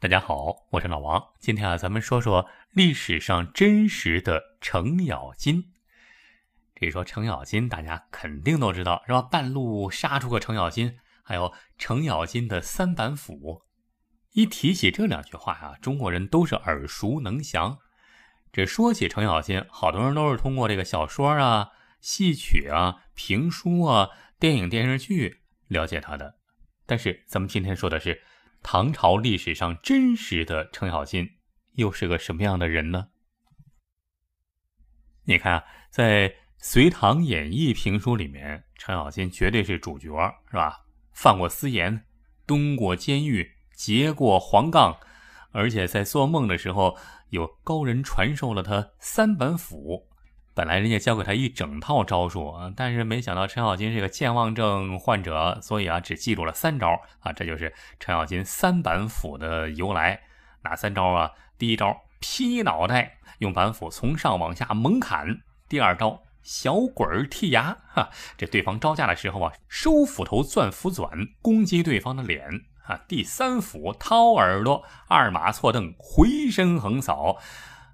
大家好，我是老王。今天啊，咱们说说历史上真实的程咬金。这说程咬金，大家肯定都知道是吧？半路杀出个程咬金，还有程咬金的三板斧。一提起这两句话呀，中国人都是耳熟能详。这说起程咬金，好多人都是通过这个小说啊、戏曲啊、评书啊、电影电视剧了解他的。但是咱们今天说的是。唐朝历史上真实的程咬金又是个什么样的人呢？你看啊，在《隋唐演义》评书里面，程咬金绝对是主角，是吧？犯过私盐，蹲过监狱，劫过黄杠，而且在做梦的时候，有高人传授了他三板斧。本来人家教给他一整套招数啊，但是没想到程咬金是个健忘症患者，所以啊，只记住了三招啊，这就是程咬金三板斧的由来。哪三招啊？第一招劈脑袋，用板斧从上往下猛砍；第二招小鬼儿剔牙，哈，这对方招架的时候啊，收斧头钻斧钻，攻击对方的脸啊；第三斧掏耳朵，二马错蹬，回身横扫。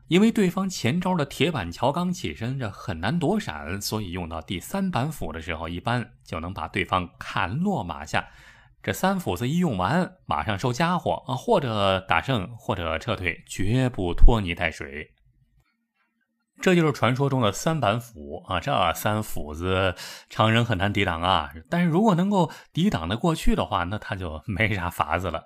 因为对方前招的铁板桥刚起身，这很难躲闪，所以用到第三板斧的时候，一般就能把对方砍落马下。这三斧子一用完，马上收家伙啊，或者打胜，或者撤退，绝不拖泥带水。这就是传说中的三板斧啊！这三斧子，常人很难抵挡啊。但是如果能够抵挡的过去的话，那他就没啥法子了。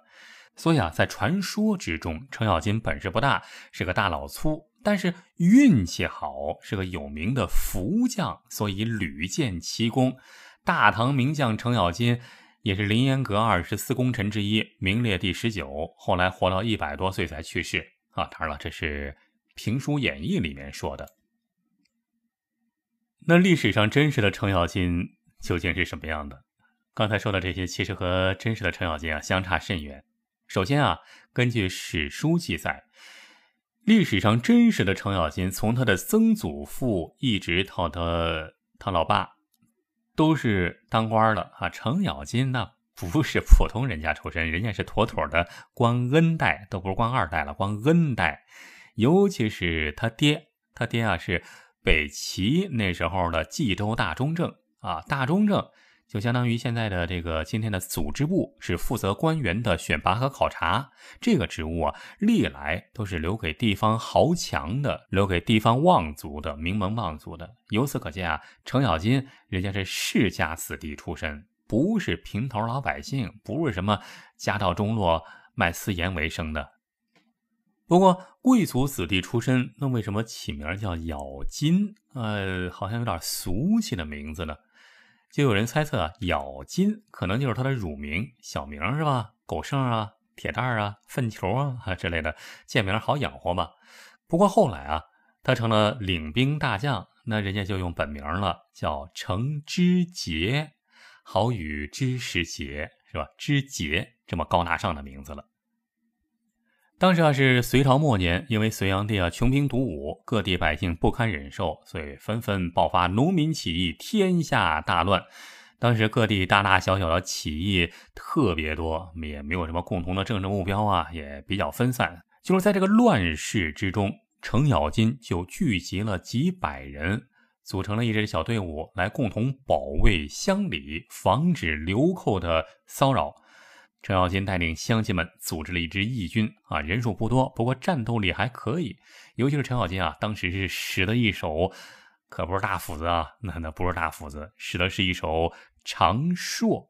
所以啊，在传说之中，程咬金本事不大，是个大老粗，但是运气好，是个有名的福将，所以屡建奇功。大唐名将程咬金也是凌烟阁二十四功臣之一，名列第十九，后来活到一百多岁才去世啊。当然了，这是评书演义里面说的。那历史上真实的程咬金究竟是什么样的？刚才说的这些，其实和真实的程咬金啊相差甚远。首先啊，根据史书记载，历史上真实的程咬金，从他的曾祖父一直到他他老爸，都是当官的啊。程咬金那不是普通人家出身，人家是妥妥的官恩代，都不是官二代了，官恩代。尤其是他爹，他爹啊是北齐那时候的冀州大中正啊，大中正。就相当于现在的这个今天的组织部是负责官员的选拔和考察，这个职务啊，历来都是留给地方豪强的，留给地方望族的名门望族的。由此可见啊，程咬金人家是世家子弟出身，不是平头老百姓，不是什么家道中落卖私盐为生的。不过贵族子弟出身，那为什么起名叫咬金？呃，好像有点俗气的名字呢？就有人猜测啊，咬金可能就是他的乳名、小名是吧？狗剩啊、铁蛋啊、粪球啊 之类的，贱名好养活嘛。不过后来啊，他成了领兵大将，那人家就用本名了，叫程知节，好与知识节是吧？知节这么高大上的名字了。当时啊是隋朝末年，因为隋炀帝啊穷兵黩武，各地百姓不堪忍受，所以纷纷爆发农民起义，天下大乱。当时各地大大小小的起义特别多，也没有什么共同的政治目标啊，也比较分散。就是在这个乱世之中，程咬金就聚集了几百人，组成了一支小队伍，来共同保卫乡里，防止流寇的骚扰。程咬金带领乡亲们组织了一支义军啊，人数不多，不过战斗力还可以。尤其是程咬金啊，当时是使的一手，可不是大斧子啊，那那不是大斧子，使的是一手长槊。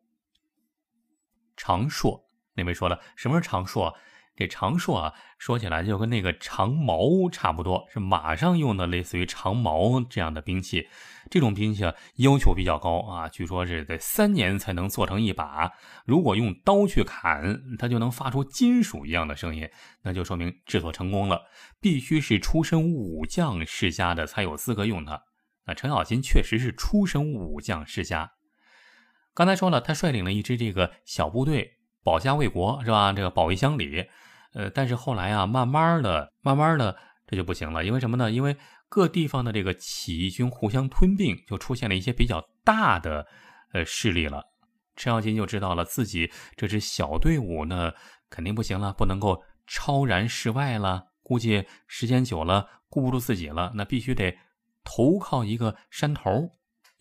长槊，那位说了，什么是长槊？这长槊啊，说起来就跟那个长矛差不多，是马上用的，类似于长矛这样的兵器。这种兵器啊，要求比较高啊，据说是得三年才能做成一把。如果用刀去砍，它就能发出金属一样的声音，那就说明制作成功了。必须是出身武将世家的才有资格用它。那程咬金确实是出身武将世家。刚才说了，他率领了一支这个小部队。保家卫国是吧？这个保卫乡里，呃，但是后来啊，慢慢的、慢慢的，这就不行了。因为什么呢？因为各地方的这个起义军互相吞并，就出现了一些比较大的呃势力了。程咬金就知道了自己这支小队伍呢肯定不行了，不能够超然世外了。估计时间久了顾不住自己了，那必须得投靠一个山头。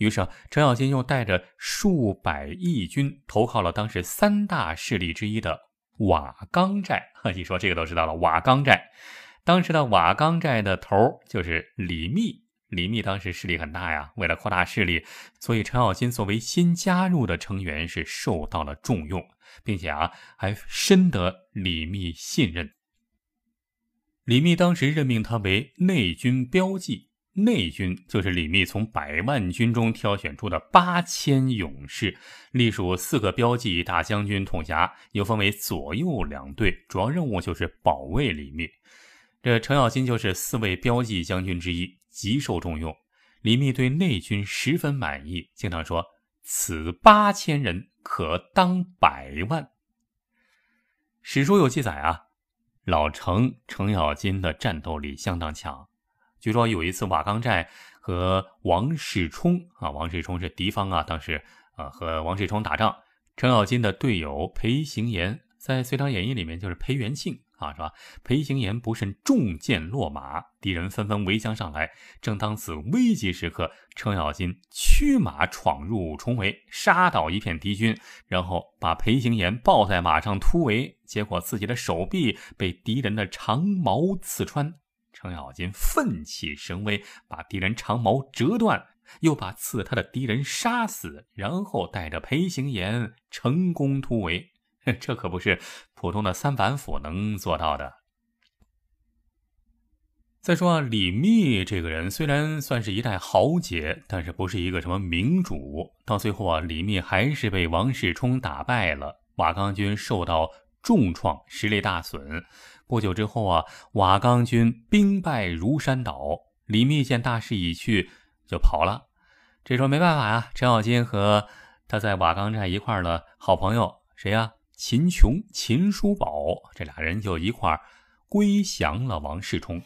于是程咬金又带着数百义军投靠了当时三大势力之一的瓦岗寨。一说这个都知道了，瓦岗寨。当时的瓦岗寨的头就是李密。李密当时势力很大呀，为了扩大势力，所以程咬金作为新加入的成员是受到了重用，并且啊还深得李密信任。李密当时任命他为内军标记，内军就是李密从百万军中挑选出的八千勇士，隶属四个标记大将军统辖，又分为左右两队，主要任务就是保卫李密。这程咬金就是四位标记将军之一。极受重用，李密对内军十分满意，经常说：“此八千人可当百万。”史书有记载啊，老程程咬金的战斗力相当强。据说有一次瓦岗寨和王世充啊，王世充是敌方啊，当时啊和王世充打仗，程咬金的队友裴行俨在《隋唐演义》里面就是裴元庆。啊，是吧？裴行俨不慎中箭落马，敌人纷纷围将上来。正当此危急时刻，程咬金驱马闯入重围，杀倒一片敌军，然后把裴行俨抱在马上突围。结果自己的手臂被敌人的长矛刺穿，程咬金奋起神威，把敌人长矛折断，又把刺他的敌人杀死，然后带着裴行俨成功突围。这可不是普通的三板斧能做到的。再说啊，李密这个人虽然算是一代豪杰，但是不是一个什么明主。到最后啊，李密还是被王世充打败了，瓦岗军受到重创，实力大损。不久之后啊，瓦岗军兵败如山倒。李密见大势已去，就跑了。这时候没办法呀，程咬金和他在瓦岗寨一块儿的好朋友谁呀？秦琼、秦叔宝这俩人就一块儿归降了王世充。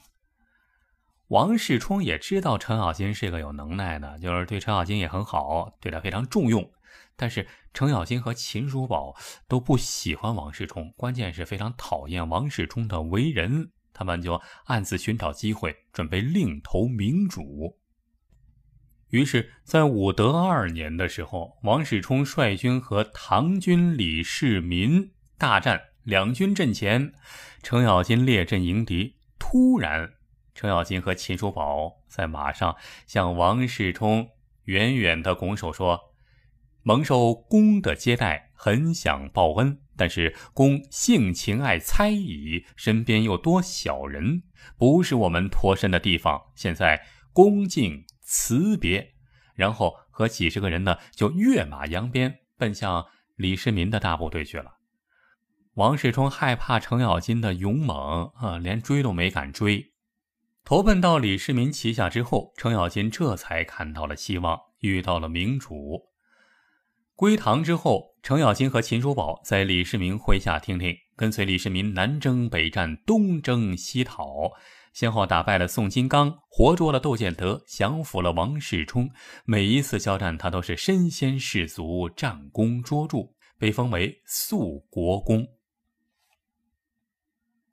王世充也知道程咬金是个有能耐的，就是对程咬金也很好，对他非常重用。但是程咬金和秦叔宝都不喜欢王世充，关键是非常讨厌王世充的为人，他们就暗自寻找机会，准备另投明主。于是，在武德二年的时候，王世充率军和唐军李世民大战，两军阵前，程咬金列阵迎敌。突然，程咬金和秦叔宝在马上向王世充远远的拱手说：“蒙受公的接待，很想报恩，但是公性情爱猜疑，身边又多小人，不是我们脱身的地方。现在，恭敬。”辞别，然后和几十个人呢，就跃马扬鞭，奔向李世民的大部队去了。王世充害怕程咬金的勇猛啊，连追都没敢追。投奔到李世民旗下之后，程咬金这才看到了希望，遇到了明主。归唐之后，程咬金和秦叔宝在李世民麾下听令，跟随李世民南征北战，东征西讨。先后打败了宋金刚，活捉了窦建德，降服了王世充。每一次交战，他都是身先士卒，战功卓著，被封为肃国公。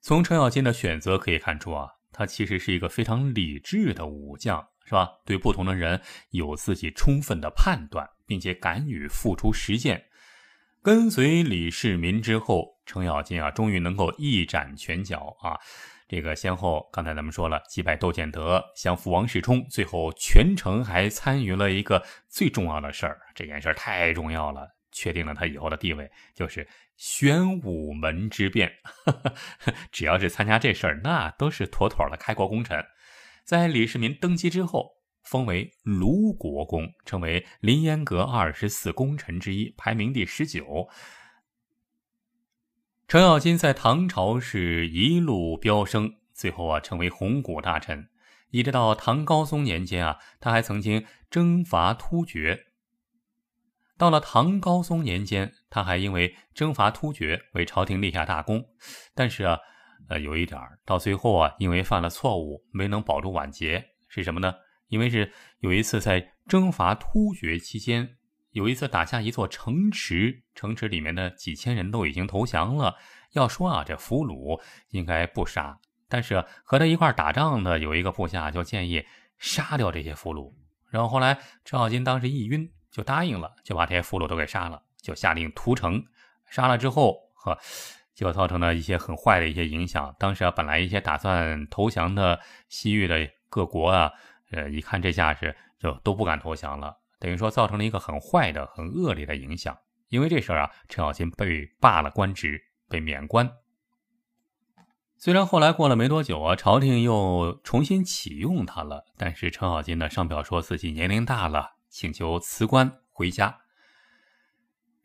从程咬金的选择可以看出啊，他其实是一个非常理智的武将，是吧？对不同的人有自己充分的判断，并且敢于付出实践。跟随李世民之后，程咬金啊，终于能够一展拳脚啊。这个先后，刚才咱们说了，击败窦建德，降服王世充，最后全程还参与了一个最重要的事儿，这件事儿太重要了，确定了他以后的地位，就是玄武门之变。只要是参加这事儿，那都是妥妥的开国功臣。在李世民登基之后，封为卢国公，成为凌烟阁二十四功臣之一，排名第十九。程咬金在唐朝是一路飙升，最后啊成为红谷大臣，一直到唐高宗年间啊，他还曾经征伐突厥。到了唐高宗年间，他还因为征伐突厥为朝廷立下大功，但是啊，呃，有一点到最后啊，因为犯了错误，没能保住晚节，是什么呢？因为是有一次在征伐突厥期间，有一次打下一座城池，城池里面的几千人都已经投降了。要说啊，这俘虏应该不杀，但是和他一块打仗的有一个部下就建议杀掉这些俘虏。然后后来程咬金当时一晕，就答应了，就把这些俘虏都给杀了，就下令屠城。杀了之后，呵，就造成了一些很坏的一些影响。当时啊，本来一些打算投降的西域的各国啊，呃，一看这架势，就都不敢投降了。等于说造成了一个很坏的、很恶劣的影响。因为这事儿啊，程咬金被罢了官职，被免官。虽然后来过了没多久啊，朝廷又重新启用他了，但是程咬金呢上表说自己年龄大了，请求辞官回家。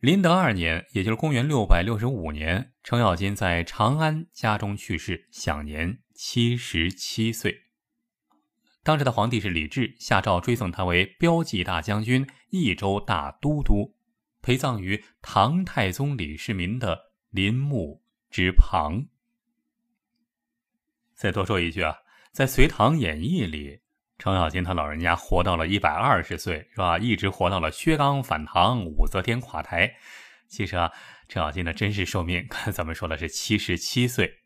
麟德二年，也就是公元六百六十五年，程咬金在长安家中去世，享年七十七岁。当时的皇帝是李治，下诏追赠他为骠骑大将军、益州大都督，陪葬于唐太宗李世民的陵墓之旁。再多说一句啊，在《隋唐演义》里，程咬金他老人家活到了一百二十岁，是吧？一直活到了薛刚反唐、武则天垮台。其实啊，程咬金的真实寿命，看 咱们说的是七十七岁。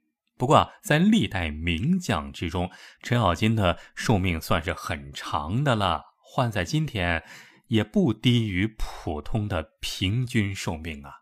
不过，在历代名将之中，程咬金的寿命算是很长的了。换在今天，也不低于普通的平均寿命啊。